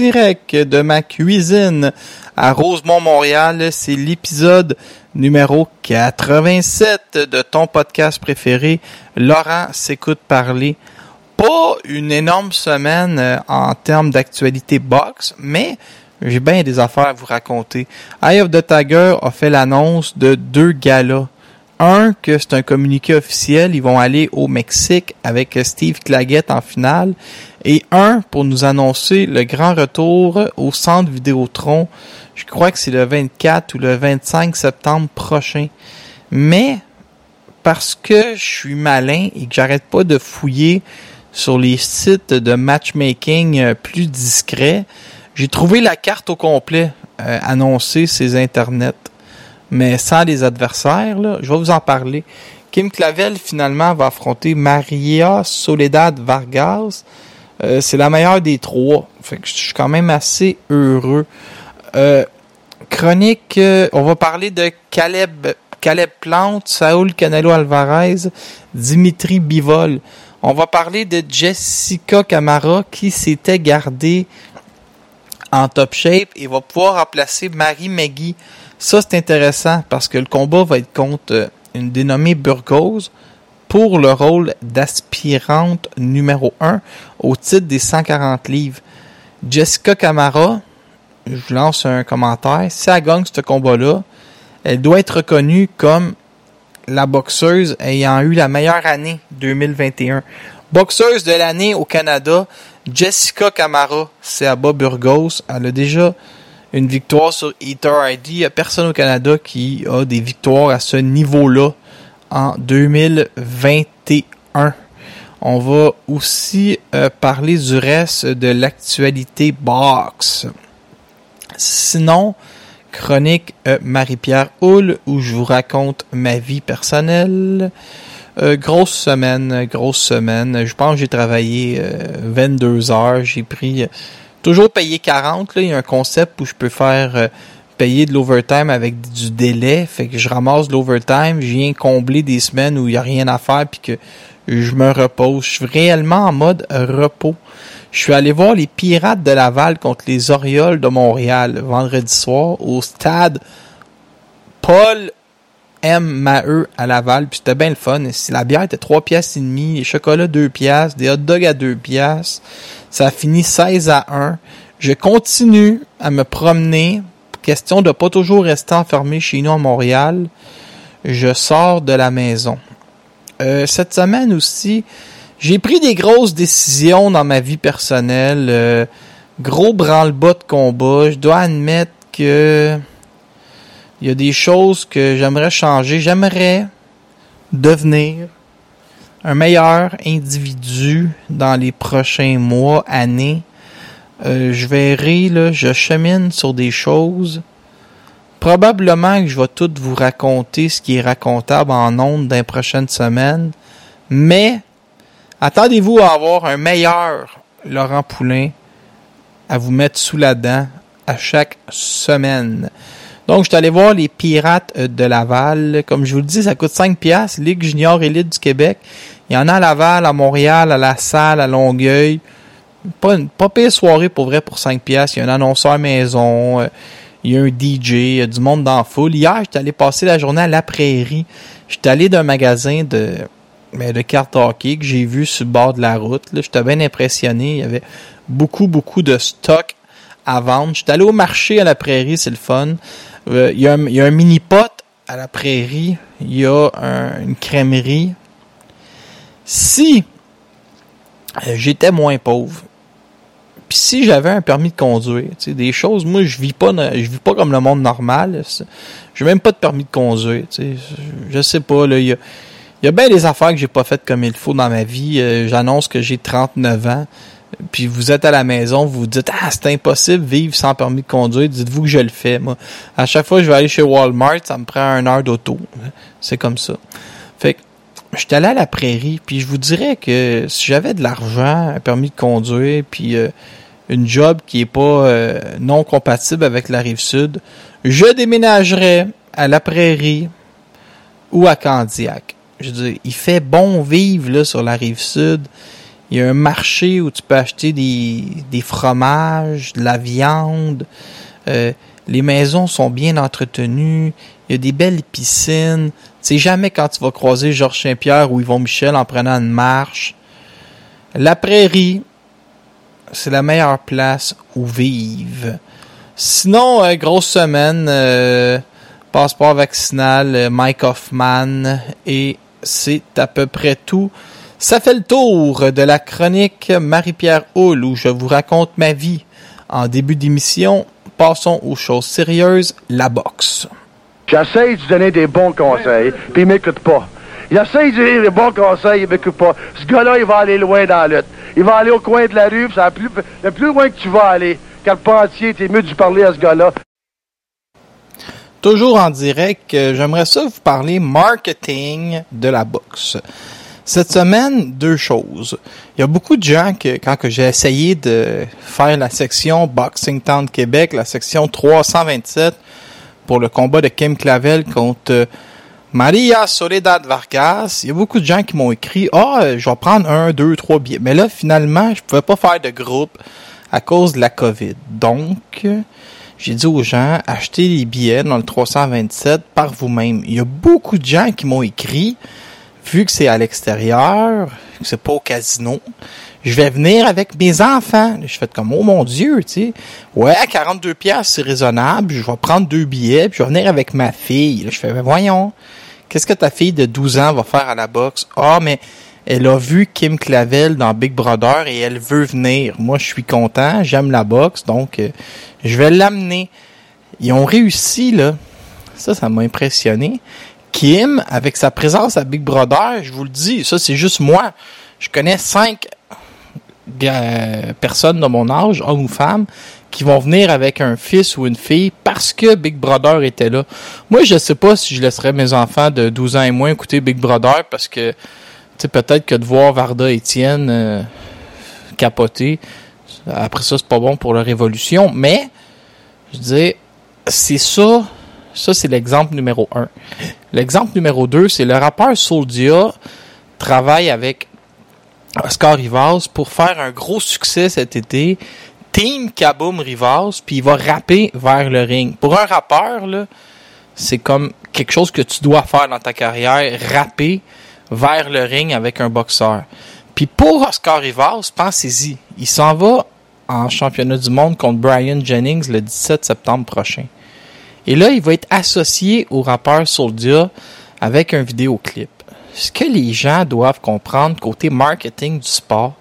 Direct de ma cuisine à Rosemont, Montréal, c'est l'épisode numéro 87 de ton podcast préféré, Laurent s'écoute parler. Pas une énorme semaine euh, en termes d'actualité box, mais j'ai bien des affaires à vous raconter. Eye of the Tiger a fait l'annonce de deux galas. Un, que c'est un communiqué officiel, ils vont aller au Mexique avec Steve Claggett en finale. Et un, pour nous annoncer le grand retour au centre Vidéotron. Je crois que c'est le 24 ou le 25 septembre prochain. Mais, parce que je suis malin et que j'arrête pas de fouiller sur les sites de matchmaking euh, plus discrets, j'ai trouvé la carte au complet euh, annoncée ces internets mais sans les adversaires, je vais vous en parler. Kim Clavel, finalement, va affronter Maria Soledad Vargas. Euh, c'est la meilleure des trois. Je suis quand même assez heureux. Euh, chronique, euh, on va parler de Caleb, Caleb Plante, Saúl Canelo Alvarez, Dimitri Bivol. On va parler de Jessica Camara qui s'était gardée en top shape et va pouvoir remplacer Marie Maggie. Ça, c'est intéressant parce que le combat va être contre euh, une dénommée Burgos pour le rôle d'aspirante numéro 1 au titre des 140 livres. Jessica Camara, je lance un commentaire, si elle gagne ce combat-là, elle doit être reconnue comme la boxeuse ayant eu la meilleure année 2021. Boxeuse de l'année au Canada, Jessica Camara, c'est Abba Burgos. Elle a déjà une victoire sur Eater ID. Il n'y a personne au Canada qui a des victoires à ce niveau-là en 2021. On va aussi euh, parler du reste de l'actualité box. Sinon, chronique euh, Marie-Pierre Houle où je vous raconte ma vie personnelle. Euh, grosse semaine, grosse semaine. Je pense que j'ai travaillé 22 heures. J'ai pris toujours payé 40. Là. Il y a un concept où je peux faire euh, payer de l'overtime avec du délai. Fait que je ramasse de l'overtime, je viens combler des semaines où il n'y a rien à faire puis que je me repose. Je suis réellement en mode repos. Je suis allé voir les Pirates de Laval contre les Orioles de Montréal vendredi soir au stade Paul M. Maheu à Laval. Puis c'était bien le fun. La bière était 3 piastres et demi, les chocolats 2 piastres, des hot dogs à 2 piastres. Ça a fini 16 à 1. Je continue à me promener. Question de pas toujours rester enfermé chez nous à Montréal. Je sors de la maison. Euh, cette semaine aussi, j'ai pris des grosses décisions dans ma vie personnelle. Euh, gros branle-bas de combat. Je dois admettre que il y a des choses que j'aimerais changer. J'aimerais devenir un meilleur individu dans les prochains mois, années. Euh, je verrai, là, je chemine sur des choses. Probablement que je vais tout vous raconter ce qui est racontable en ondes dans les prochaines semaines. Mais attendez-vous à avoir un meilleur Laurent Poulain à vous mettre sous la dent à chaque semaine. Donc, je suis allé voir les Pirates euh, de Laval. Comme je vous le dis, ça coûte 5 piastres. Ligue junior élite du Québec. Il y en a à Laval, à Montréal, à La Salle, à Longueuil. Pas, une, pire soirée pour vrai pour 5 piastres. Il y a un annonceur maison. euh, il y a un DJ. Il y a du monde dans la foule. Hier, j'étais allé passer la journée à La Prairie. J'étais allé d'un magasin de, ben, de cartes hockey que j'ai vu sur le bord de la route. J'étais bien impressionné. Il y avait beaucoup, beaucoup de stock à vendre. Je suis allé au marché à la prairie, c'est le fun. Euh, Il y, a un- un mini-pot à la prairie. Il y a un- une crèmerie. Si euh, j'étais moins pauvre, puis si j'avais un permis de conduire, des choses, moi je vis pas, je vis pas comme le monde normal. J'ai même pas de permis de conduire. Tu sais, je, sais pas là, il y a, il y a bien des affaires que j'ai pas faites comme il faut dans ma vie. Euh, J'annonce que j'ai 39 ans. Puis vous êtes à la maison, vous vous dites ah c'est impossible vivre sans permis de conduire. Dites-vous que je le fais moi. À chaque fois que je vais aller chez Walmart, ça me prend une heure d'auto. C'est comme ça. Fait que j'étais allé à la prairie, puis je vous dirais que si j'avais de l'argent, un permis de conduire, puis euh, une job qui est pas euh, non compatible avec la rive sud, je déménagerais à la prairie ou à Candiac. Je veux dire, il fait bon vivre sur la rive sud. Il y a un marché où tu peux acheter des, fromages, de la viande. Euh, les maisons sont bien entretenues. Il y a des belles piscines. C'est jamais quand tu vas croiser Georges Saint-Pierre ou Yvon Michel en prenant une marche. La prairie, c'est la meilleure place où vivre. Sinon, euh, grosse semaine, euh, passeport vaccinal, Mike Hoffman, et c'est à peu près tout. Ça fait le tour de la chronique Marie-Pierre Hull où je vous raconte ma vie. En début d'émission, passons aux choses sérieuses, la boxe. J'essaie de donner des bons conseils, puis il m'écoute pas. J'essaie de donner des bons conseils, il m'écoute pas. Ce gars-là, il va aller loin dans la lutte. Il va aller au coin de la rue, puis c'est le plus, le plus loin que tu vas aller. Quand le pentier, t'es mieux de parler à ce gars-là. Toujours en direct, euh, j'aimerais ça vous parler marketing de la boxe. Cette semaine, deux choses. Il y a beaucoup de gens que, quand que j'ai essayé de faire la section Boxing Town Québec, la section 327, pour le combat de Kim Clavel contre Maria Soledad Vargas, il y a beaucoup de gens qui m'ont écrit Ah, euh, je vais prendre un, deux, trois billets. Mais là, finalement, je pouvais pas faire de groupe à cause de la COVID. Donc, j'ai dit aux gens, achetez les billets dans le 327 par vous-même. Il y a beaucoup de gens qui m'ont écrit, vu que c'est à l'extérieur, que c'est pas au casino, je vais venir avec mes enfants. Je fais comme, oh mon Dieu, tu sais. Ouais, 42 pièces c'est raisonnable. Je vais prendre deux billets, puis je vais venir avec ma fille. Là, je fais, ben voyons, qu'est-ce que ta fille de 12 ans va faire à la boxe? Ah, mais elle a vu Kim Clavel dans Big Brother et elle veut venir. Moi, je suis content, j'aime la boxe, donc euh, je vais l'amener. Ils ont réussi, là. Ça, ça m'a impressionné. Kim, avec sa présence à Big Brother, je vous le dis, ça, c'est juste moi. Je connais cinq ga- personnes de mon âge, hommes ou femmes, qui vont venir avec un fils ou une fille parce que Big Brother était là. Moi, je sais pas si je laisserais mes enfants de 12 ans et moins écouter Big Brother parce que, tu sais, peut-être que de voir Varda Étienne euh, capoter, après ça, c'est pas bon pour leur évolution, mais, je dis, c'est ça, ça c'est l'exemple numéro un. L'exemple numéro deux, c'est le rappeur Soldia travaille avec Oscar Rivas pour faire un gros succès cet été. Team Kaboom Rivas, puis il va rapper vers le ring. Pour un rappeur, c'est comme quelque chose que tu dois faire dans ta carrière, rapper vers le ring avec un boxeur. Puis pour Oscar Rivas, pensez-y, il s'en va en championnat du monde contre Brian Jennings le 17 septembre prochain. Et là, il va être associé au rappeur Soldia avec un vidéoclip. Ce que les gens doivent comprendre côté marketing du sport,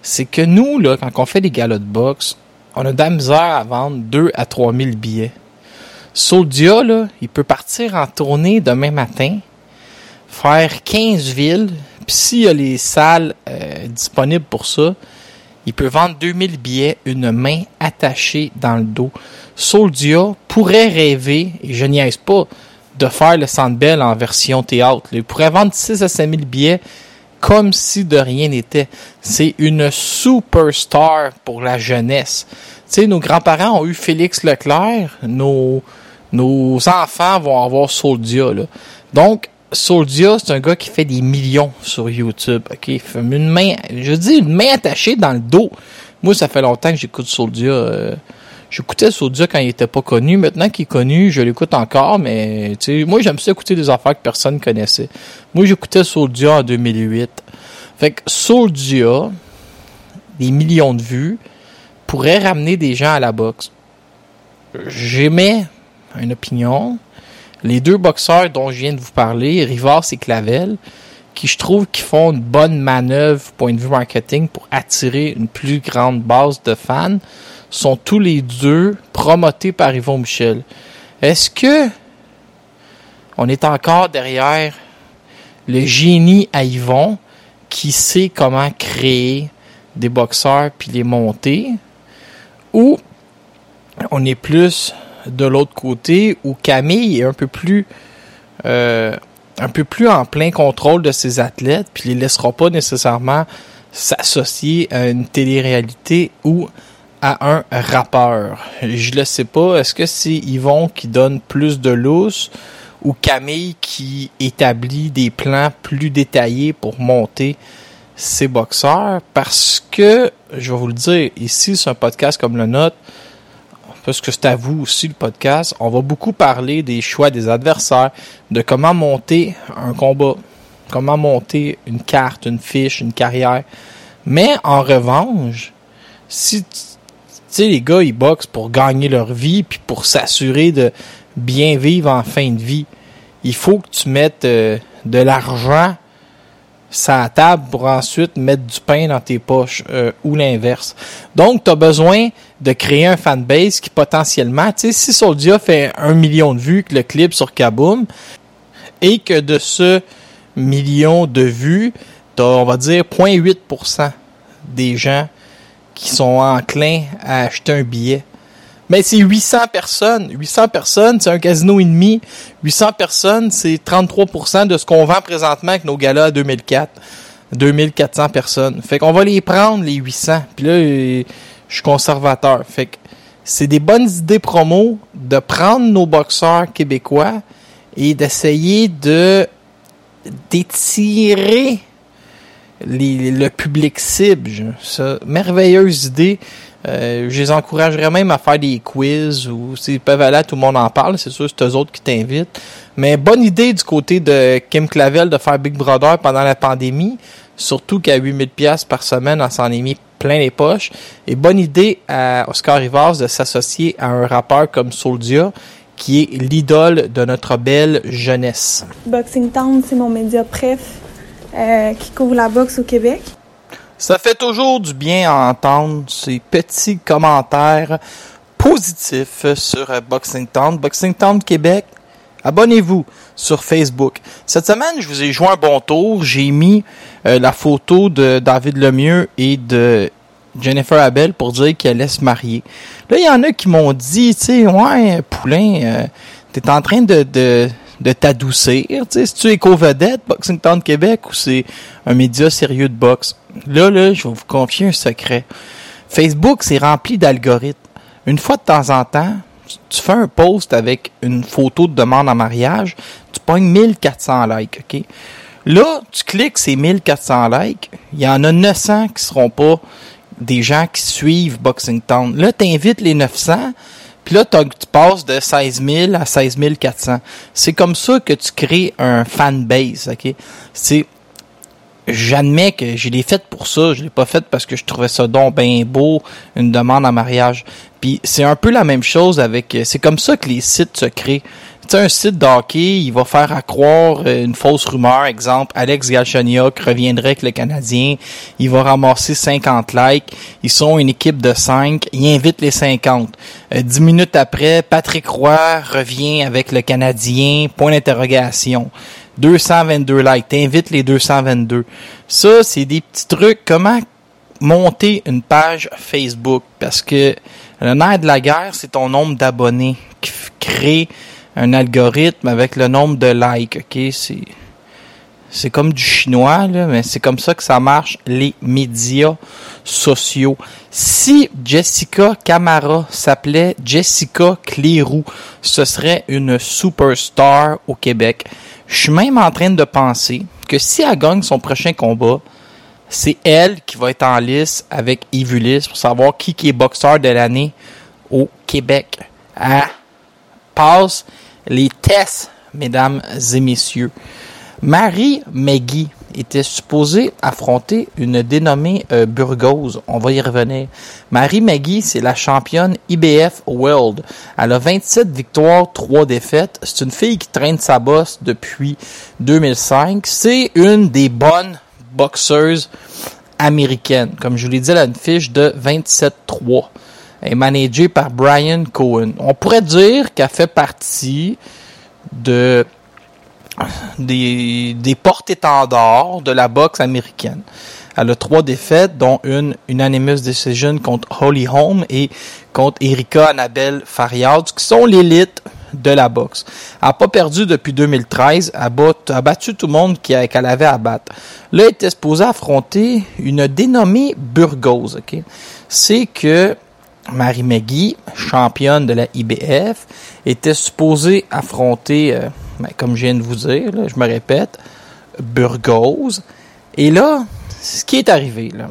c'est que nous, là, quand on fait des galas de boxe, on a de la misère à vendre 2 à 3 000 billets. Soldia, là, il peut partir en tournée demain matin, faire 15 villes, puis s'il y a les salles euh, disponibles pour ça, il peut vendre 2000 billets, une main attachée dans le dos. Soldia pourrait rêver, et je niaise pas, de faire le Sandbell en version théâtre. Il pourrait vendre 6 à 5 000 billets comme si de rien n'était. C'est une superstar pour la jeunesse. Tu sais, nos grands-parents ont eu Félix Leclerc, nos, nos enfants vont avoir Soldia. Donc, Soldia, c'est un gars qui fait des millions sur YouTube. Il fait une main, je dis une main attachée dans le dos. Moi, ça fait longtemps que j'écoute Soldia. J'écoutais Soldia quand il était pas connu. Maintenant qu'il est connu, je l'écoute encore, mais moi j'aime ça écouter des affaires que personne connaissait. Moi, j'écoutais Soldia en 2008. Fait que Soldia, des millions de vues, pourrait ramener des gens à la boxe. J'émets une opinion. Les deux boxeurs dont je viens de vous parler, Rivas et Clavel, qui je trouve qui font une bonne manœuvre point de vue marketing pour attirer une plus grande base de fans, sont tous les deux promotés par Yvon Michel. Est-ce que on est encore derrière le génie à Yvon qui sait comment créer des boxeurs puis les monter? Ou on est plus de l'autre côté où Camille est un peu plus euh, en plein contrôle de ses athlètes puis les laissera pas nécessairement s'associer à une télé-réalité ou à un rappeur. Je le sais pas. Est-ce que c'est Yvon qui donne plus de lousse ou Camille qui établit des plans plus détaillés pour monter ses boxeurs? Parce que, je vais vous le dire, ici, c'est un podcast comme le nôtre, parce que c'est à vous aussi le podcast, on va beaucoup parler des choix des adversaires, de comment monter un combat, comment monter une carte, une fiche, une carrière. Mais en revanche, si sais, les gars, ils boxent pour gagner leur vie, puis pour s'assurer de bien vivre en fin de vie. Il faut que tu mettes euh, de l'argent sur la table pour ensuite mettre du pain dans tes poches euh, ou l'inverse. Donc, tu as besoin de créer un fanbase qui potentiellement, tu sais, si Soldia fait un million de vues que le clip sur Kaboom et que de ce million de vues, tu on va dire 0.8% des gens qui sont enclins à acheter un billet. Mais c'est 800 personnes. 800 personnes, c'est un casino et demi. 800 personnes, c'est 33% de ce qu'on vend présentement avec nos galas à 2004. 2400 personnes. Fait qu'on va les prendre, les 800. Puis là, je suis conservateur. Fait que c'est des bonnes idées promo de prendre nos boxeurs québécois et d'essayer de d'étirer le public cible. Ça, merveilleuse idée. Euh, je les encouragerais même à faire des quiz ou s'ils peuvent aller, tout le monde en parle. C'est sûr, c'est eux autres qui t'invitent. Mais bonne idée du côté de Kim Clavel de faire Big Brother pendant la pandémie. Surtout qu'à 8000 pièces par semaine, on s'en est mis plein les poches. Et bonne idée à Oscar Rivas de s'associer à un rappeur comme Soldia, qui est l'idole de notre belle jeunesse. Boxing Town, c'est mon média préf euh, qui couvre la boxe au Québec. Ça fait toujours du bien à entendre ces petits commentaires positifs sur euh, Boxing Town. Boxing Town Québec, abonnez-vous sur Facebook. Cette semaine, je vous ai joué un bon tour. J'ai mis euh, la photo de David Lemieux et de Jennifer Abel pour dire qu'elle allait se marier. Là, il y en a qui m'ont dit, tu sais, ouais, Poulain, euh, t'es en train de, de, de t'adoucir. Tu sais, si tu es co-vedette, Boxing Town Québec, ou c'est un média sérieux de boxe. Là, là, je vais vous confier un secret. Facebook, c'est rempli d'algorithmes. Une fois de temps en temps, tu fais un post avec une photo de demande en mariage, tu pognes 1400 likes, OK? Là, tu cliques ces 1400 likes, il y en a 900 qui seront pas des gens qui suivent Boxing Town. Là, tu invites les 900, puis là, tu passes de 16 000 à 16 400. C'est comme ça que tu crées un fanbase, OK? C'est j'admets que je l'ai fait pour ça. Je l'ai pas fait parce que je trouvais ça donc bien beau, une demande en mariage. Puis c'est un peu la même chose avec. C'est comme ça que les sites se créent. Sais, un site de hockey, il va faire à croire euh, une fausse rumeur. Exemple, Alex Galchenyuk reviendrait avec le Canadien. Il va ramasser 50 likes. Ils sont une équipe de 5. Il invite les 50. Euh, Dix minutes après, Patrick Roy revient avec le Canadien. Point d'interrogation. 222 likes. T'invites les 222. Ça, c'est des petits trucs. Comment monter une page Facebook? Parce que le nerf de la guerre, c'est ton nombre d'abonnés qui crée un algorithme avec le nombre de likes. OK? C'est, comme du chinois, mais c'est comme ça que ça marche, les médias sociaux. Si Jessica Camara s'appelait Jessica Clérou, ce serait une superstar au Québec. Je suis même en train de penser que si elle gagne son prochain combat, c'est elle qui va être en lice avec Ivulis pour savoir qui, est boxeur de l'année au Québec. Elle passe les tests, mesdames et messieurs. Marie McGee, était supposé affronter une dénommée euh, Burgos. On va y revenir. Marie Maggie, c'est la championne IBF World. Elle a 27 victoires, 3 défaites. C'est une fille qui traîne sa bosse depuis 2005. C'est une des bonnes boxeuses américaines. Comme je vous l'ai dit, elle a une fiche de 27-3. Est managée par Brian Cohen. On pourrait dire qu'elle fait partie de des, des porte-étendards de la boxe américaine. Elle a trois défaites, dont une unanimous decision contre Holly Holm et contre Erika Annabelle Fariad, qui sont l'élite de la boxe. Elle n'a pas perdu depuis 2013. Elle a, bat- a battu tout le monde qu'elle avait à battre. Là, elle était supposée affronter une dénommée Burgos. ok? C'est que Marie McGee, championne de la IBF, était supposée affronter, euh, ben, comme je viens de vous dire, je me répète, Burgos. Et là, ce qui est arrivé, là,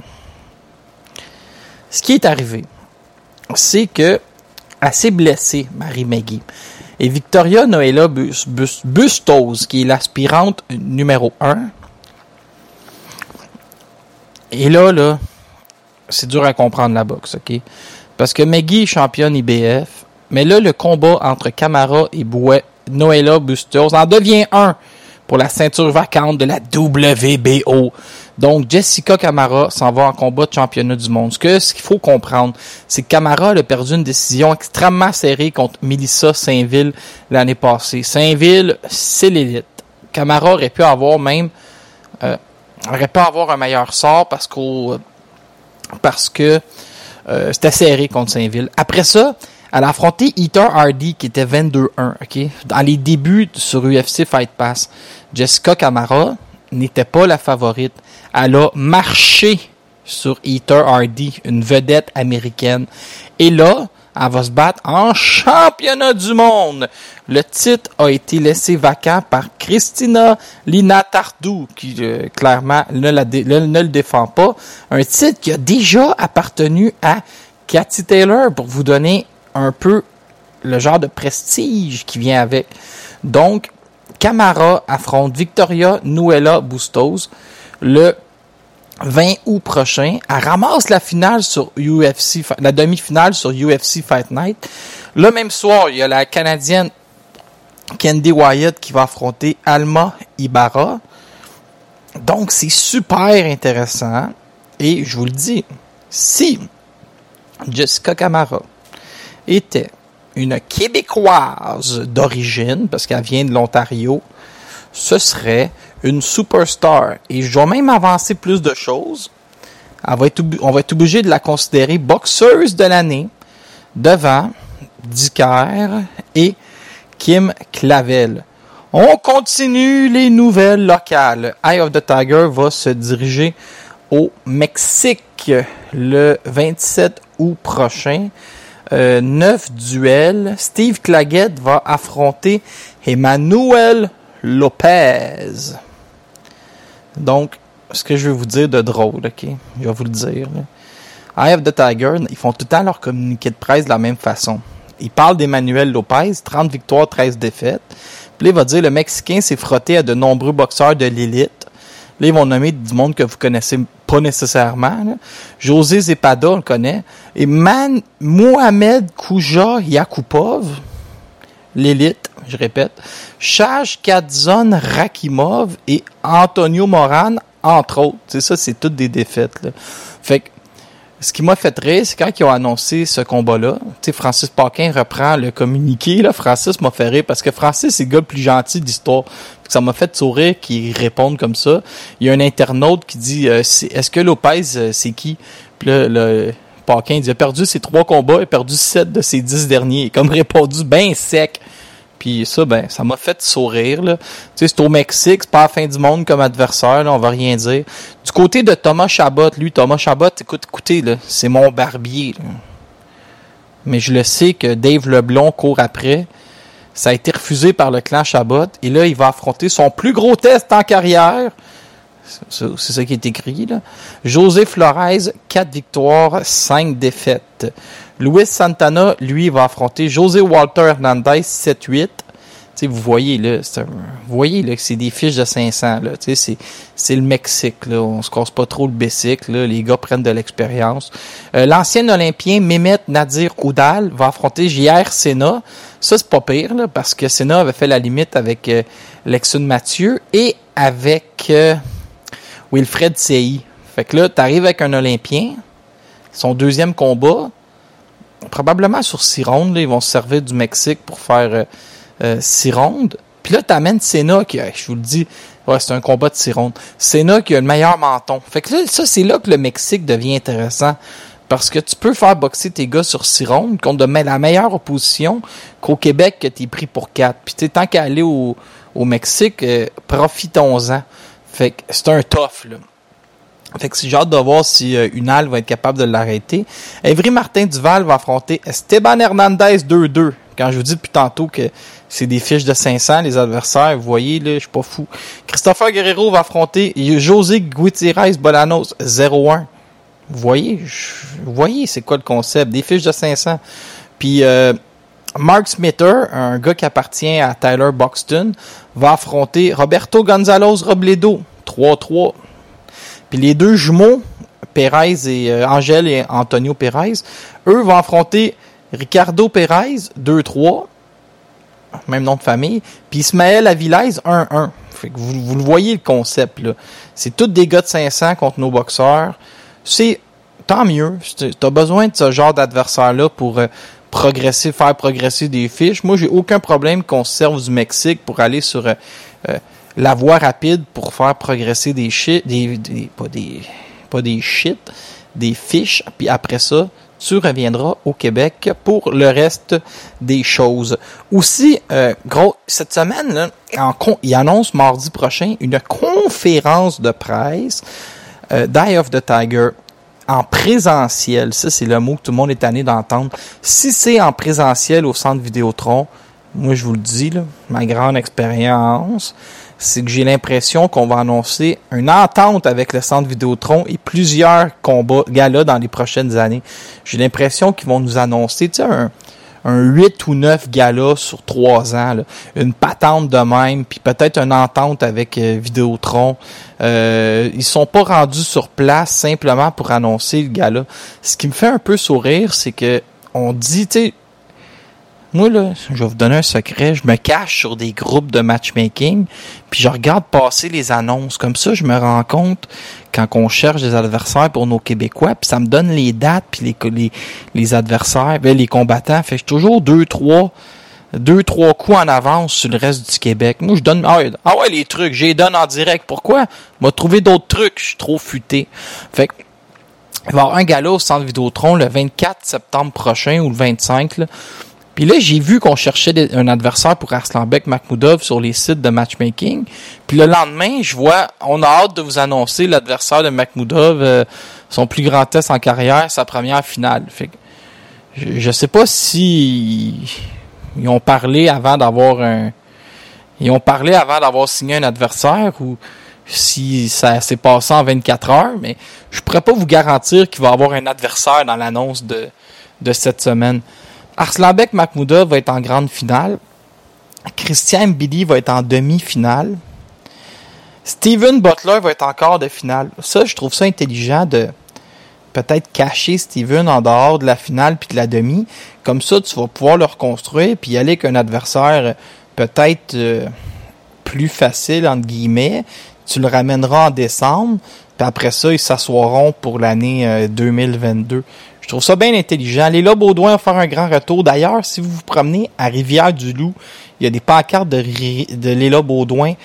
ce qui est arrivé, c'est que s'est blessée, Marie McGee. Et Victoria Noella Bus- Bus- Bustos, qui est l'aspirante numéro 1, et là, là, c'est dur à comprendre la boxe, OK? Parce que Maggie est championne IBF, mais là, le combat entre Camara et Bouet, Noella Bustos en devient un pour la ceinture vacante de la WBO. Donc, Jessica Camara s'en va en combat de championnat du monde. Ce qu'il faut comprendre, c'est que Camara a perdu une décision extrêmement serrée contre Melissa Saint-Ville l'année passée. Saint-Ville, c'est l'élite. Camara aurait pu avoir même euh, aurait pu avoir un meilleur sort parce qu'au parce que euh, c'était serré contre Saint-Ville. Après ça, elle a affronté Ethan Hardy qui était 22-1, ok? Dans les débuts sur UFC Fight Pass, Jessica Camara n'était pas la favorite. Elle a marché sur Ethan Hardy, une vedette américaine. Et là, elle va se battre en championnat du monde. Le titre a été laissé vacant par Christina Lina Tardou, qui euh, clairement ne, le défend pas. Un titre qui a déjà appartenu à Cathy Taylor, pour vous donner un peu le genre de prestige qui vient avec. Donc, Camara affronte Victoria Nuella Bustos le 20 août prochain. Elle ramasse la finale sur UFC, la demi-finale sur UFC Fight Night. Le même soir, il y a la Canadienne Candy Wyatt qui va affronter Alma Ibarra. Donc, c'est super intéressant. Et je vous le dis, si Jessica Camara était une Québécoise d'origine, parce qu'elle vient de l'Ontario, ce serait une superstar. Et je vais même avancer plus de choses. On va être obligé de la considérer boxeuse de l'année devant Dicker et Kim Clavel. On continue les nouvelles locales. Eye of the Tiger va se diriger au Mexique le 27 août prochain. Euh, neuf duels. Steve Claggett va affronter Emmanuel Lopez. Donc, ce que je vais vous dire de drôle, ok? Je vais vous le dire. Eye of the Tiger, ils font tout le temps leur communiqué de presse de la même façon. Ils parlent d'Emmanuel Lopez, 30 victoires, 13 défaites. Puis là, il va dire le Mexicain s'est frotté à de nombreux boxeurs de l'élite. Là, ils vont nommer du monde que vous connaissez pas nécessairement. José Zepada, on le connaît. Et Man Mohamed Kouja Yakupov, l'élite, je répète. Shaj Kadzon Rakimov et Antonio Moran, entre autres. C'est ça, c'est toutes des défaites. Fait que ce qui m'a fait rire, c'est quand ils ont annoncé ce combat-là. Francis Paquin reprend le communiqué. Francis m'a fait rire parce que Francis, c'est le gars le plus gentil que Ça m'a fait sourire qu'ils répondent comme ça. Il y a un internaute qui dit euh, Est-ce que Lopez, euh, c'est qui? Puis là, le Paquin Il a perdu ses trois combats, a perdu sept de ses dix derniers. Comme répondu bien sec. Puis ça, ben, ça m'a fait sourire. Tu sais, c'est au Mexique, c'est pas la fin du monde comme adversaire, là, on va rien dire. Du côté de Thomas Chabot, lui, Thomas Chabot, écoute, écoutez, c'est mon barbier. Mais je le sais que Dave Leblon court après. Ça a été refusé par le clan Chabot. Et là, il va affronter son plus gros test en carrière. C'est ça qui est écrit. José Flores, 4 victoires, 5 défaites. Luis Santana, lui, va affronter José Walter Hernandez, 7-8. sais, vous voyez là, c'est un- vous voyez là que c'est des fiches de 500 là. Tu sais, c'est le Mexique là. On se casse pas trop le bicycle là. Les gars prennent de l'expérience. Euh, L'ancien Olympien Mehmet Nadir Oudal va affronter JR Senna. Ça c'est pas pire là parce que Senna avait fait la limite avec euh, Mathieu et avec euh, Wilfred Sei. Fait que là, t'arrives avec un Olympien, son deuxième combat, probablement sur là, ils vont se servir du Mexique pour faire euh, euh, six rondes. Puis là, t'amènes Senna qui, je vous le dis, ouais, c'est un combat de six rondes. Senna qui a le meilleur menton. Fait que là, ça, c'est là que le Mexique devient intéressant. Parce que tu peux faire boxer tes gars sur six rondes contre de la meilleure opposition qu'au Québec que t'es pris pour quatre. Puis sais, tant qu'à aller au, au Mexique, euh, profitons-en. Fait que c'est un tough, là. Fait que j'ai hâte de voir si euh, Unal va être capable de l'arrêter. Evry Martin Duval va affronter Esteban Hernandez 2-2. Quand je vous dis depuis tantôt que c'est des fiches de 500, les adversaires, vous voyez, là, je suis pas fou. Christopher Guerrero va affronter José Gutierrez Bolanos 0-1. Vous voyez, vous voyez, c'est quoi le concept? Des fiches de 500. Puis euh, Mark Smither, un gars qui appartient à Tyler Buxton, va affronter Roberto Gonzalez Robledo 3-3. Puis les deux jumeaux, Perez et euh, Angel et Antonio Perez, eux vont affronter Ricardo Perez 2-3, même nom de famille, puis Ismaël Avilés 1-1. Fait que vous, vous le voyez le concept là. C'est tous des gars de 500 contre nos boxeurs. C'est tant mieux. Tu as besoin de ce genre d'adversaire là pour euh, progresser, faire progresser des fiches. Moi, j'ai aucun problème qu'on se serve du Mexique pour aller sur euh, euh, la voie rapide pour faire progresser des shit, des, des- pas des pas des shit, des fiches, puis après ça, tu reviendras au Québec pour le reste des choses. Aussi, euh, gros, cette semaine, là, il annonce mardi prochain une conférence de presse euh, Die of the Tiger en présentiel. Ça, c'est le mot que tout le monde est tanné d'entendre. Si c'est en présentiel au centre Vidéotron, moi, je vous le dis, ma grande expérience, c'est que j'ai l'impression qu'on va annoncer une entente avec le centre Vidéotron et plusieurs combats, galas dans les prochaines années. J'ai l'impression qu'ils vont nous annoncer, tu sais, un, un 8 ou 9 galas sur 3 ans, une patente de même, puis peut-être une entente avec euh, Vidéotron. Euh, ils sont pas rendus sur place simplement pour annoncer le gala. Ce qui me fait un peu sourire, c'est que on dit, tu sais, moi, là, je vais vous donner un secret. Je me cache sur des groupes de matchmaking, puis je regarde passer les annonces. Comme ça, je me rends compte quand on cherche des adversaires pour nos Québécois, puis ça me donne les dates, puis les, les, les adversaires, ben, les combattants. Fait que je toujours deux, trois, deux, trois coups en avance sur le reste du Québec. Moi, je donne, ah ouais, ah ouais, les trucs, j'ai donne en direct. Pourquoi? M'a trouvé d'autres trucs. Je suis trop futé. Fait que, il va y avoir un gala au centre Vidéotron le 24 septembre prochain ou le 25, là. Puis là, j'ai vu qu'on cherchait un adversaire pour Arslanbek Makhmoudov sur les sites de matchmaking. Puis le lendemain, je vois, on a hâte de vous annoncer l'adversaire de Makhmoudov, euh, son plus grand test en carrière, sa première finale. Fait que je, je sais pas si ils ont parlé avant d'avoir un, ils ont parlé avant d'avoir signé un adversaire ou si ça s'est passé en 24 heures, mais je pourrais pas vous garantir qu'il va y avoir un adversaire dans l'annonce de, de cette semaine. Arslanbek Makhmoudov va être en grande finale. Christian Mbili va être en demi-finale. Steven Butler va être en quart de finale. Ça, je trouve ça intelligent de peut-être cacher Steven en dehors de la finale puis de la demi. Comme ça, tu vas pouvoir le reconstruire puis y aller avec un adversaire euh, peut-être euh, plus facile, entre guillemets. Tu le ramèneras en décembre. Puis après ça, ils s'assoiront pour l'année euh, 2022. Je trouve ça bien intelligent. Léla Baudouin va faire un grand retour. D'ailleurs, si vous vous promenez à Rivière-du-Loup, il y a des pancartes de, de Baudouin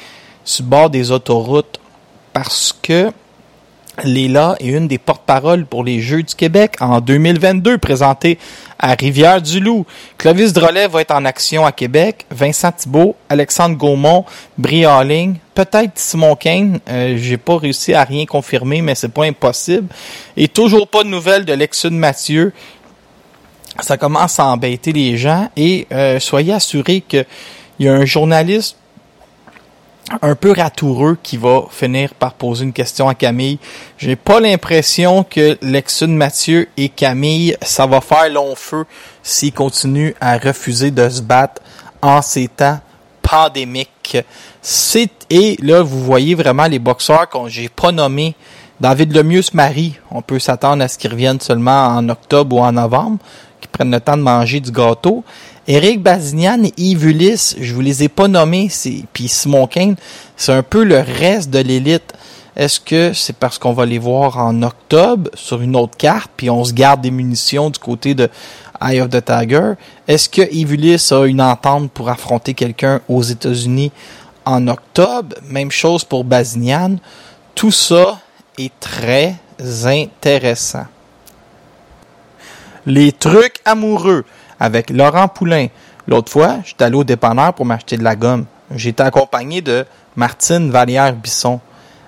sur le bord des autoroutes parce que Léla est une des porte-paroles pour les Jeux du Québec en 2022, présenté à Rivière-du-Loup. Clovis Drolet va être en action à Québec. Vincent Thibault, Alexandre Gaumont, Brie Halling, peut-être Simon Kane. Euh, J'ai pas réussi à rien confirmer, mais c'est pas impossible. Et toujours pas de nouvelles de Lexune Mathieu. Ça commence à embêter les gens et euh, soyez assurés que il y a un journaliste un peu ratoureux qui va finir par poser une question à Camille. J'ai pas l'impression que Lexune Mathieu et Camille, ça va faire long feu s'ils continuent à refuser de se battre en ces temps pandémique. C'est et là vous voyez vraiment les boxeurs que j'ai pas nommés. David Lemieux se marie. On peut s'attendre à ce qu'ils reviennent seulement en octobre ou en novembre, qu'ils prennent le temps de manger du gâteau. Eric Bazignan et Yves Ulysse, je vous les ai pas nommés, puis Simon Kane, c'est un peu le reste de l'élite. Est-ce que c'est parce qu'on va les voir en octobre sur une autre carte, puis on se garde des munitions du côté de Eye of the Tiger? Est-ce que Ulysse a une entente pour affronter quelqu'un aux États-Unis en octobre? Même chose pour Bazignan. Tout ça est très intéressant. Les trucs amoureux avec Laurent Poulain. L'autre fois, j'étais allé au dépanneur pour m'acheter de la gomme. J'étais accompagné de Martine Vallière-Bisson.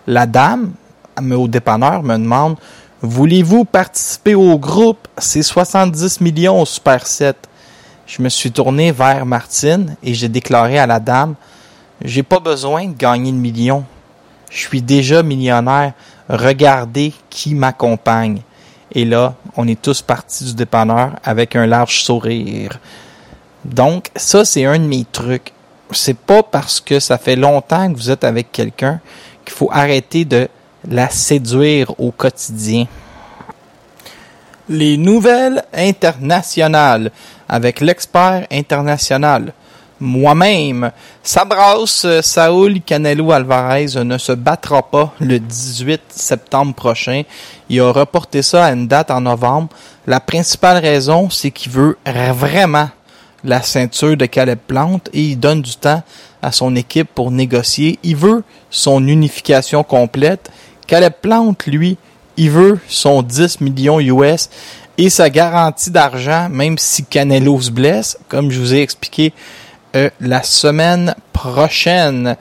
La dame, au dépanneur, me demande Voulez-vous participer au groupe? C'est 70 millions au Super 7. Je me suis tourné vers Martine et j'ai déclaré à la dame J'ai pas besoin de gagner le million. Je suis déjà millionnaire. Regardez qui m'accompagne. Et là, on est tous partis du dépanneur avec un large sourire. Donc, ça, c'est un de mes trucs. C'est pas parce que ça fait longtemps que vous êtes avec quelqu'un qu'il faut arrêter de la séduire au quotidien. Les nouvelles internationales avec l'expert international. Moi-même, Sabras Saúl Canelo Alvarez ne se battra pas le 18 septembre prochain. Il a reporté ça à une date en novembre. La principale raison, c'est qu'il veut vraiment la ceinture de Caleb Plante et il donne du temps à son équipe pour négocier. Il veut son unification complète. Caleb Plante, lui, il veut son 10 millions US et sa garantie d'argent, même si Canelo se blesse, comme je vous ai expliqué euh, la semaine prochaine.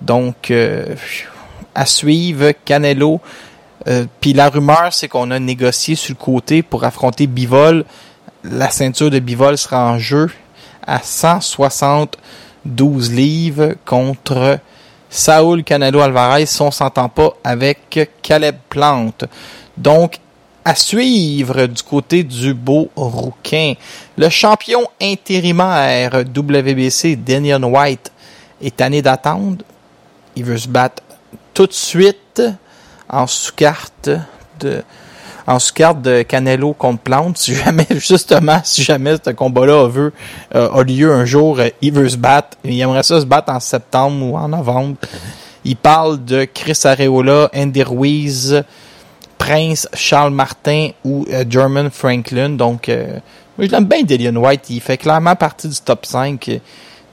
Donc, euh, à suivre, Canelo. Euh, puis la rumeur, c'est qu'on a négocié sur le côté pour affronter Bivol. La ceinture de Bivol sera en jeu à 172 livres contre Saul Canelo Alvarez si on s'entend pas avec Caleb Plante. Donc, à suivre du côté du beau rouquin. Le champion intérimaire WBC, Daniel White, est tanné d'attendre. Il veut se battre tout de suite en sous-carte de en sous-carte de Canelo contre Plante. Si jamais, justement, si jamais ce combat-là a, euh, lieu un jour, euh, il veut se battre. Il aimerait ça se battre en septembre ou en novembre. Il parle de Chris Areola, Andy Ruiz, Prince Charles Martin ou euh, German Franklin. Donc, euh, moi, je l'aime bien, Dillian White. Il fait clairement partie du top 5. Il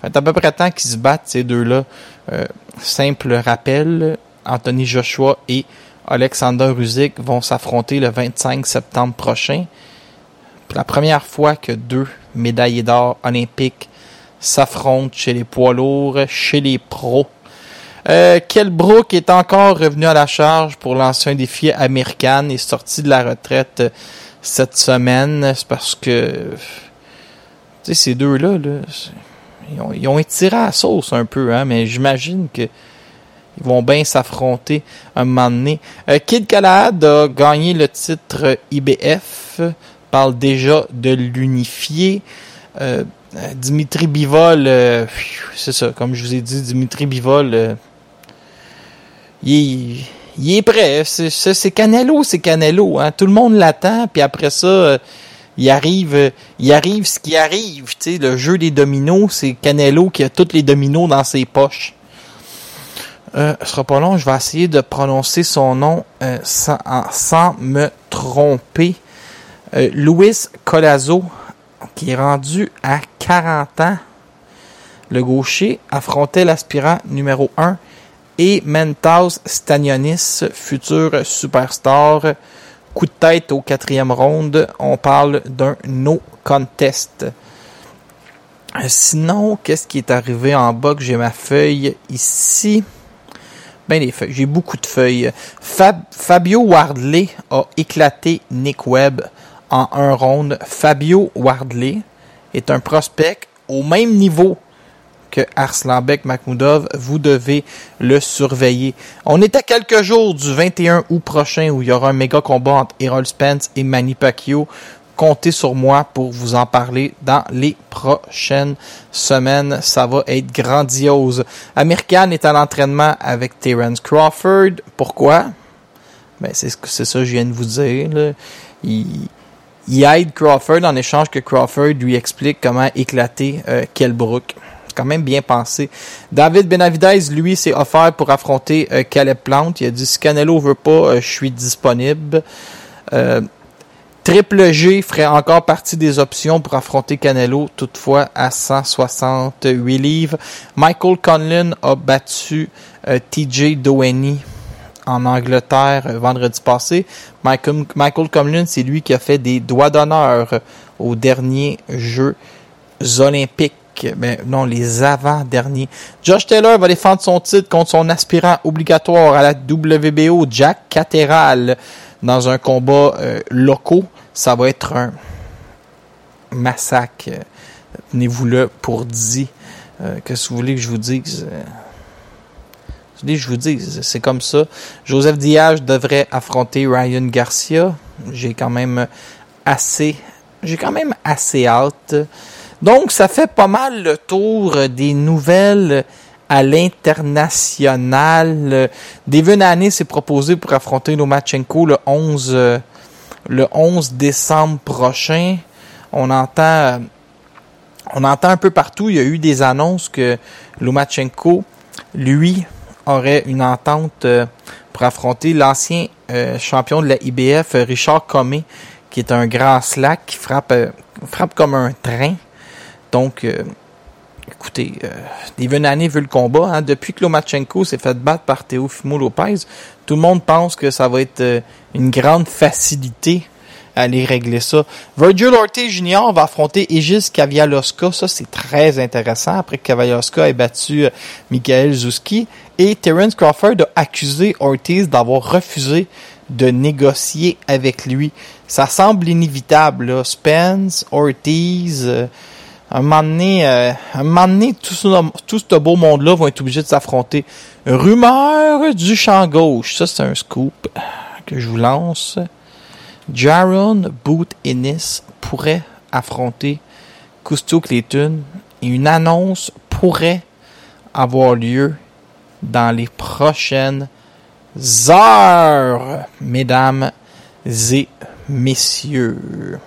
fait à peu près temps qu'ils se battent, ces deux-là. Euh, simple rappel, Anthony Joshua et Alexander Usyk vont s'affronter le 25 septembre prochain. Pour la première fois que deux médaillés d'or olympiques s'affrontent chez les poids lourds, chez les pros. Euh, Brook est encore revenu à la charge pour lancer un défi américain et sorti de la retraite euh, cette semaine. C'est parce que tu sais, ces deux-là, là, ils, ont, ils ont étiré à sauce un peu, hein, mais j'imagine que ils vont bien s'affronter un moment donné. Euh, Kid Galahad a gagné le titre IBF, parle déjà de l'unifier. Euh, Dimitri Bivol, c'est ça, comme je vous ai dit, Dimitri Bivol, il, est prêt. C'est Canelo, c'est Canelo. Hein. Tout le monde l'attend, puis après ça, euh, il arrive, euh, il arrive ce qui arrive. le jeu des dominos, c'est Canelo qui a tous les dominos dans ses poches. Euh, ce sera pas long, je vais essayer de prononcer son nom sans, sans, me tromper. Luis Colazo, qui est rendu à 40 ans. Le gaucher affrontait l'aspirant numéro 1 et Mentas Stanionis, futur superstar. Coup de tête au quatrième round, on parle d'un no contest. Sinon, qu'est-ce qui est arrivé en bas que j'ai ma feuille ici? Ben les feuilles, j'ai beaucoup de feuilles. Fabio Wardley a éclaté Nick Webb en un round. Fabio Wardley est un prospect au même niveau que Arslanbek Makhmoudov, vous devez le surveiller. On est à quelques jours du 21 août prochain où il y aura un méga combat entre Errol Spence et Manny Pacquiao comptez sur moi pour vous en parler dans les prochaines semaines. Ça va être grandiose. American est à l'entraînement avec Terence Crawford. Pourquoi? Ben, c'est c'est ça que je viens de vous dire. il aide Crawford en échange que Crawford lui explique comment éclater euh, Kelbrook. Quand même bien pensé. David Benavidez, lui, s'est offert pour affronter euh, Caleb Plant. Il a dit si Canelo veut pas, euh, je suis disponible. Euh, Triple G ferait encore partie des options pour affronter Canelo, toutefois à 168 livres. Michael Conlon a battu TJ Doheny en Angleterre vendredi passé. Michael, Michael Conlon, c'est lui qui a fait des doigts d'honneur aux derniers Jeux olympiques. Non, les avant-derniers. Josh Taylor va défendre son titre contre son aspirant obligatoire à la WBO, Jack Cateral, dans un combat euh, locaux. Ça va être un massacre. Tenez-vous là pour dire. Euh, Qu'est-ce que vous voulez que je vous dise? Euh, je vous dise, c'est comme ça. Joseph Diaz devrait affronter Ryan Garcia. J'ai quand même assez, j'ai quand même assez hâte. Donc, ça fait pas mal le tour des nouvelles à l'international. Devin Haney s'est proposé pour affronter Lomachenko le 11, euh, le 11 décembre prochain. On entend, on entend un peu partout. Il y a eu des annonces que Lomachenko, lui, aurait une entente euh, pour affronter l'ancien euh, champion de la IBF, euh, Richard Comé, qui est un grand slack qui frappe, euh, frappe comme un train. Donc, euh, écoutez, euh, Devin Haney veut le combat. hein. Depuis que Lomachenko s'est fait battre par Teofimo Lopez, tout le monde pense que ça va être euh, une grande facilité à aller régler ça. Virgil Ortiz Jr. va affronter Egis Kavialoska. Ça, c'est très intéressant après que Kavialoska ait battu euh, Michael Zuski. Et Terence Crawford a accusé Ortiz d'avoir refusé de négocier avec lui. Ça semble inévitable. Là. Spence, Ortiz... un moment donné, euh, un moment donné, tout ce, tout ce beau monde-là vont être obligés de s'affronter. Rumeur du champ gauche. Ça, c'est un scoop que je vous lance. Jaron Boot Ennis pourrait affronter Cousteau Clayton et une annonce pourrait avoir lieu dans les prochaines heures, mesdames et messieurs.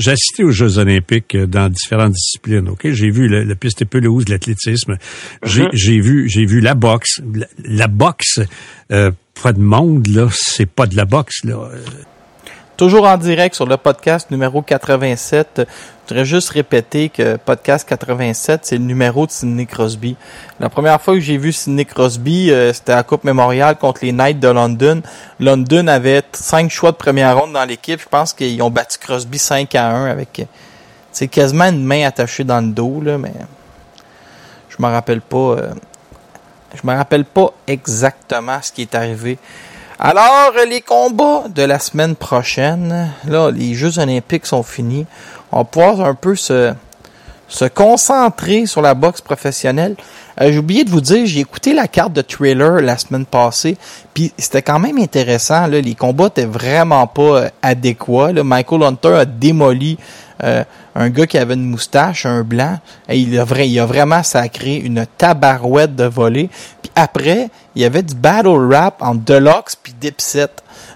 J'ai assisté aux Jeux olympiques euh, dans différentes disciplines. Ok, j'ai vu le, la piste pelouse, l'athlétisme. J'ai j'ai vu j'ai vu la boxe. La, la boxe, euh, pas de monde là, c'est pas de la boxe là. Euh, Toujours en direct sur le podcast numéro 87. Je voudrais juste répéter que podcast 87, c'est le numéro de Sidney Crosby. La première fois que j'ai vu Sidney Crosby, euh, c'était à la Coupe Mémoriale contre les Knights de London. London avait cinq choix de première ronde dans l'équipe. Je pense qu'ils ont battu Crosby 5 à 1 avec c'est quasiment une main attachée dans le dos, là, mais je me rappelle pas. euh, je me rappelle pas exactement ce qui est arrivé. Alors, les combats de la semaine prochaine, là, les Jeux olympiques sont finis. On va pouvoir un peu se, se concentrer sur la boxe professionnelle. Euh, j'ai oublié de vous dire, j'ai écouté la carte de trailer la semaine passée, puis c'était quand même intéressant. Les combats étaient vraiment pas euh, adéquats. Là. Michael Hunter a démoli euh, un gars qui avait une moustache, un blanc, et il a, vrai, il a vraiment sacré une tabarouette de volée. Puis après, il y avait du battle rap entre Deluxe puis Dipset.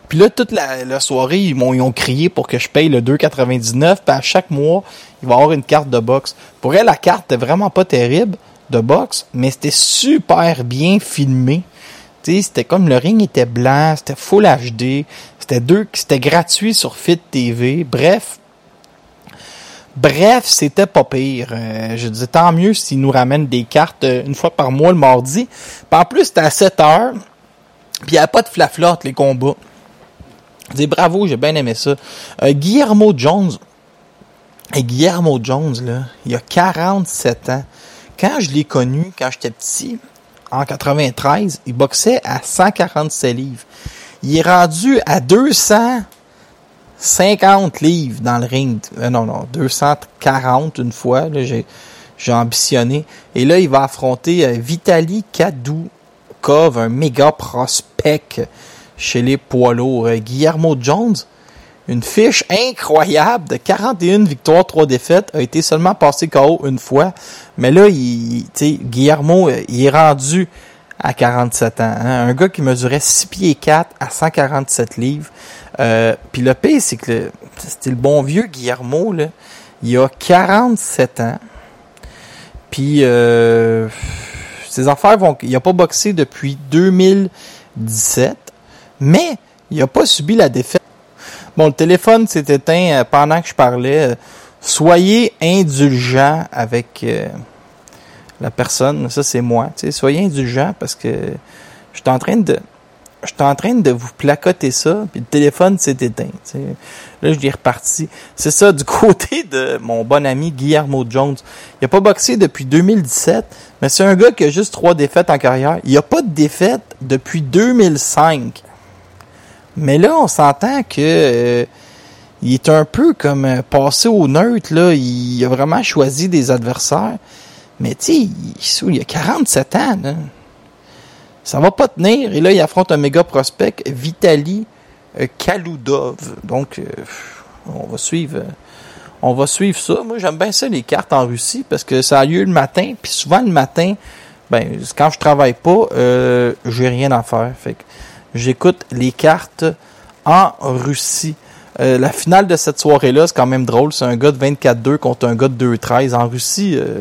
Puis là, toute la, soirée, ils m'ont ils ont crié pour que je paye le 2,99. Puis à chaque mois, il va avoir une carte de boxe. Pour elle, la carte était vraiment pas terrible de boxe, mais c'était super bien filmé. C'était comme le ring était blanc, c'était full HD, c'était deux, c'était gratuit sur Fit TV. Bref, Bref, c'était pas pire. Euh, je disais tant mieux s'ils nous ramènent des cartes euh, une fois par mois le mardi. Puis en plus, c'était à 7 heures. Puis il n'y avait pas de flafla entre les combats. Je dis bravo, j'ai bien aimé ça. Euh, Guillermo Jones. Et Guillermo Jones, là, il a 47 ans. Quand je l'ai connu, quand j'étais petit, en 93, il boxait à 147 livres. Il est rendu à 200 50 livres dans le ring. Euh, non, non, 240 une fois. J'ai, ambitionné. Et là, il va affronter euh, Vitali Kadoukov, un méga prospect chez les poids lourds. Euh, Guillermo Jones, une fiche incroyable de 41 victoires, 3 défaites, a été seulement passé KO une fois. Mais là, il, Guillermo, il est rendu à 47 ans. hein. Un gars qui mesurait 6 pieds 4 à 147 livres. Euh, Puis le pire, c'est que c'était le bon vieux Guillermo, là. Il a 47 ans. Puis euh, ses affaires vont. Il a pas boxé depuis 2017, mais il a pas subi la défaite. Bon, le téléphone s'est éteint euh, pendant que je parlais. Euh, Soyez indulgents avec euh, la personne. Ça, c'est moi. tu sais. Soyez indulgents parce que je suis en train de. Je suis en train de vous placoter ça, puis le téléphone s'est éteint. Là, je l'ai reparti. C'est ça, du côté de mon bon ami Guillermo Jones. Il a pas boxé depuis 2017, mais c'est un gars qui a juste trois défaites en carrière. Il a pas de défaite depuis 2005. Mais là, on s'entend que euh, il est un peu comme euh, passé au neutre. Là. Il a vraiment choisi des adversaires. Mais tu sais, il, il a 47 ans. Ça va pas tenir. Et là, il affronte un méga prospect, Vitali euh, Kaloudov. Donc, euh, on va suivre. euh, on va suivre ça. Moi, j'aime bien ça, les cartes en Russie, parce que ça a lieu le matin. Puis souvent, le matin, ben, quand je travaille pas, euh, j'ai rien à faire. Fait j'écoute les cartes en Russie. Euh, la finale de cette soirée-là, c'est quand même drôle. C'est un gars de 24-2 contre un gars de 2-13. En Russie, euh,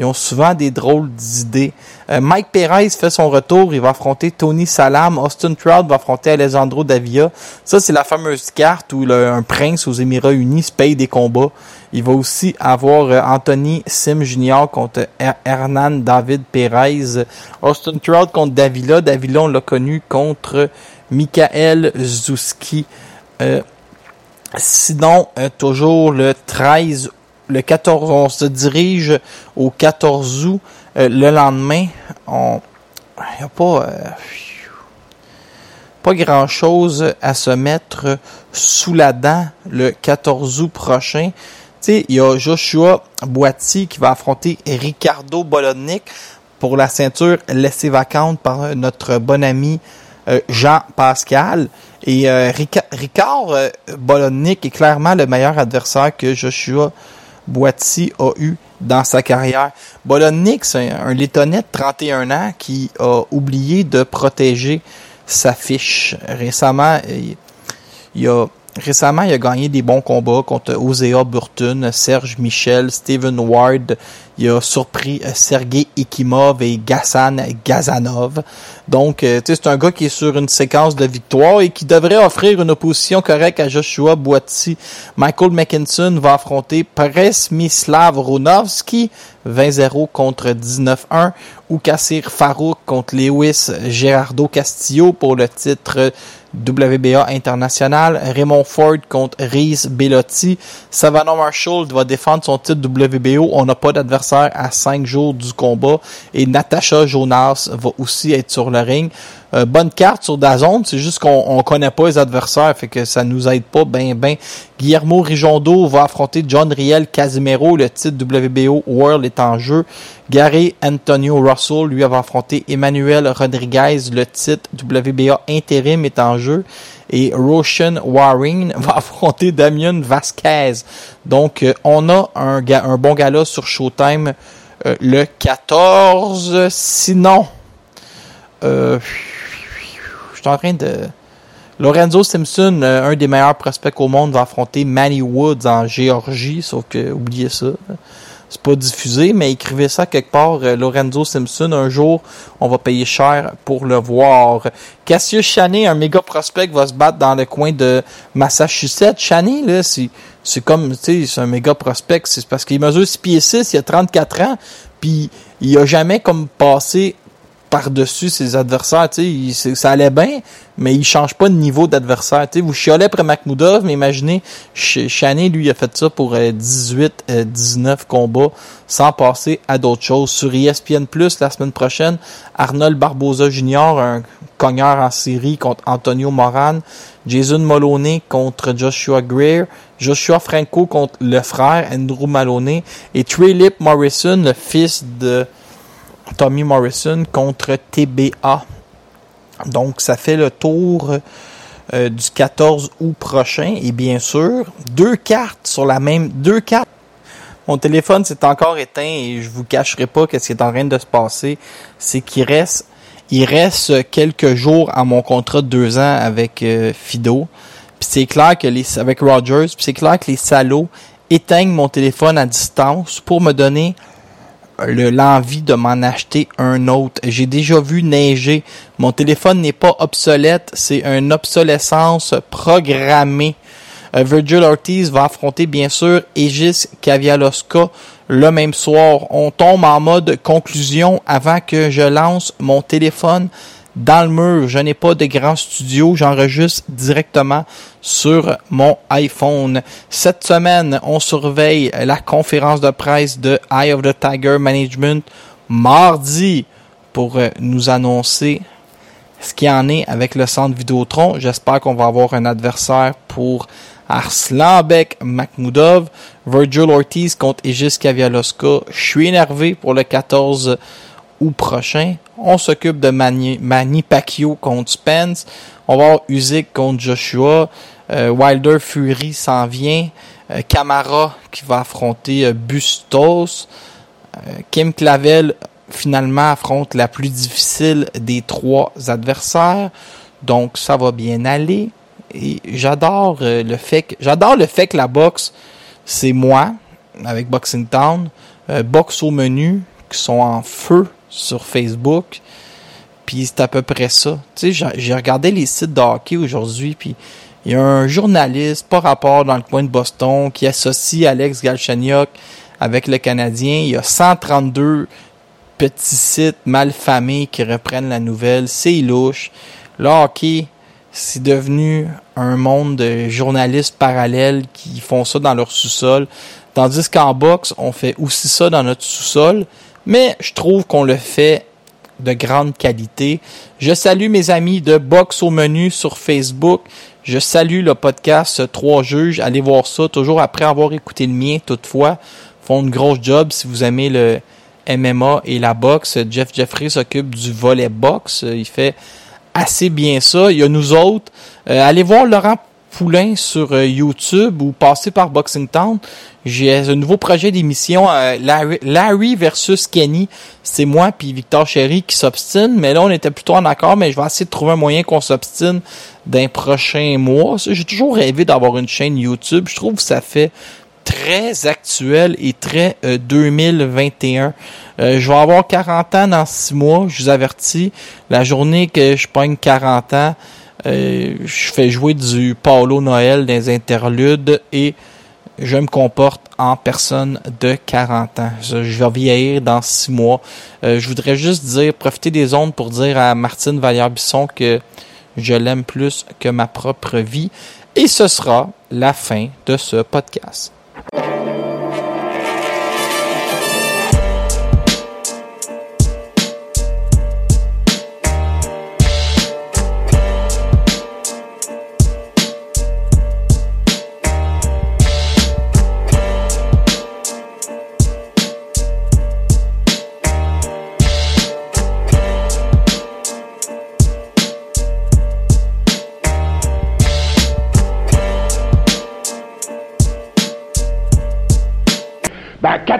ils ont souvent des drôles d'idées. Euh, Mike Perez fait son retour. Il va affronter Tony Salam. Austin Trout va affronter Alessandro Davia. Ça, c'est la fameuse carte où un prince aux Émirats Unis se paye des combats. Il va aussi avoir euh, Anthony Sim Jr. contre Her- Hernan David Perez. Austin Trout contre Davila. Davila, on l'a connu contre Michael Zuski. Euh, sinon, toujours le 13, le 14, on se dirige au 14 août. Euh, le lendemain, on, y a pas, euh, pas grand chose à se mettre sous la dent le 14 août prochain. Il y a Joshua Boiti qui va affronter Ricardo Bolodnik pour la ceinture laissée vacante par notre bon ami euh, Jean Pascal. Et Rica- Ricard euh, Bolodnik est clairement le meilleur adversaire que Joshua Boiti a eu dans sa carrière. Un, un Lettonais de 31 ans qui a oublié de protéger sa fiche. Récemment, il, il a récemment il a gagné des bons combats contre Osea Burton, Serge Michel, Steven Ward. Il a surpris Sergei Ekimov et Gassan Gazanov. Donc, euh, c'est un gars qui est sur une séquence de victoires et qui devrait offrir une opposition correcte à Joshua Boiti. Michael McKinson va affronter Presmislav Runovski, 20-0 contre 19-1, ou Kassir Farouk contre Lewis Gerardo Castillo pour le titre WBA international. Raymond Ford contre Reese Bellotti. Savannah Marshall va défendre son titre WBO. On n'a pas d'adversaire à 5 jours du combat. Et Natasha Jonas va aussi être sur le ring. Euh, bonne carte sur Dazone, c'est juste qu'on on connaît pas les adversaires, fait que ça nous aide pas ben ben. Guillermo Rijondo va affronter John Riel Casimero, le titre WBO World est en jeu. Gary Antonio Russell, lui, va affronter Emmanuel Rodriguez, le titre WBA intérim est en jeu. Et Roshan Waring va affronter Damien Vasquez. Donc, euh, on a un, un bon gala sur Showtime euh, le 14. Sinon, euh, je suis en train de... Lorenzo Simpson, euh, un des meilleurs prospects au monde, va affronter Manny Woods en Géorgie, sauf que, oubliez ça, c'est pas diffusé, mais écrivez ça quelque part, euh, Lorenzo Simpson, un jour, on va payer cher pour le voir. Cassius Chaney, un méga prospect, va se battre dans le coin de Massachusetts. Chaney, là, c'est, c'est comme, tu c'est un méga prospect, c'est parce qu'il mesure 6 pieds 6, il a 34 ans, puis il a jamais comme passé par-dessus ses adversaires, il- ça allait bien, mais il change pas de niveau d'adversaire, vous chiolez après Makhmoudov, mais imaginez, Ch- Chaney, lui, a fait ça pour euh, 18, euh, 19 combats, sans passer à d'autres choses. Sur ESPN+, la semaine prochaine, Arnold Barboza Jr., un cogneur en série contre Antonio Moran, Jason Moloney contre Joshua Greer, Joshua Franco contre le frère Andrew Maloney, et Trey Morrison, le fils de Tommy Morrison contre TBA. Donc, ça fait le tour euh, du 14 août prochain. Et bien sûr, deux cartes sur la même, deux cartes. Mon téléphone s'est encore éteint et je vous cacherai pas qu'est-ce qui est en train de se passer. C'est qu'il reste, il reste quelques jours à mon contrat de deux ans avec euh, Fido. Puis c'est clair que les, avec Rogers, puis c'est clair que les salauds éteignent mon téléphone à distance pour me donner l'envie de m'en acheter un autre. J'ai déjà vu neiger. Mon téléphone n'est pas obsolète, c'est une obsolescence programmée. Euh, Virgil Ortiz va affronter bien sûr Aegis Kavialoska le même soir. On tombe en mode conclusion avant que je lance mon téléphone dans le mur. Je n'ai pas de grand studio, j'enregistre directement sur mon iPhone. Cette semaine, on surveille la conférence de presse de Eye of the Tiger Management mardi pour euh, nous annoncer ce qu'il y en est avec le centre Vidéotron. J'espère qu'on va avoir un adversaire pour Arslanbek Makhmoudov, Virgil Ortiz contre Aegis Kavialoska. Je suis énervé pour le 14 août prochain. On s'occupe de Manny, Pacquiao contre Spence. On va avoir Usyk contre Joshua. Euh, Wilder Fury s'en vient. Euh, Camara qui va affronter euh, Bustos. Kim Clavel finalement affronte la plus difficile des trois adversaires. Donc ça va bien aller. Et j'adore le fait que j'adore le fait la boxe c'est moi avec Boxing Town, euh, boxe au menu qui sont en feu sur Facebook. Puis c'est à peu près ça. Tu sais, j'ai- regardé les sites de aujourd'hui, puis il y a un journaliste, pas rapport dans le coin de Boston, qui associe Alex Galchenyuk avec le Canadien. Il y a 132 petits sites malfamés qui reprennent la nouvelle. C'est louche. Le hockey, c'est devenu un monde de journalistes parallèles qui font ça dans leur sous-sol. Tandis qu'en boxe, on fait aussi ça dans notre sous-sol. Mais je trouve qu'on le fait de grande qualité. Je salue mes amis de Box au menu sur Facebook. Je salue le podcast Trois Juges. Allez voir ça, toujours après avoir écouté le mien, toutefois. Font une grosse job si vous aimez le MMA et la boxe. Jeff Jeffrey s'occupe du volet boxe. Il fait assez bien ça. Il y a nous autres. Euh, allez voir Laurent Poulain sur euh, YouTube ou passez par Boxing Town. J'ai un nouveau projet d'émission, euh, Larry, versus Kenny. C'est moi puis Victor Chéry qui s'obstine, mais là on était plutôt en accord, mais je vais essayer de trouver un moyen qu'on s'obstine d'un prochain mois. J'ai toujours rêvé d'avoir une chaîne YouTube. Je trouve que ça fait très actuel et très euh, 2021. Euh, je vais avoir 40 ans dans 6 mois, je vous avertis. La journée que je pogne 40 ans, euh, je fais jouer du Paulo Noël les interludes et je me comporte en personne de 40 ans. Je je vais vieillir dans 6 mois. Euh, je voudrais juste dire, profiter des ondes pour dire à Martine Vallière-Bisson que je l'aime plus que ma propre vie. Et ce sera la fin de ce podcast.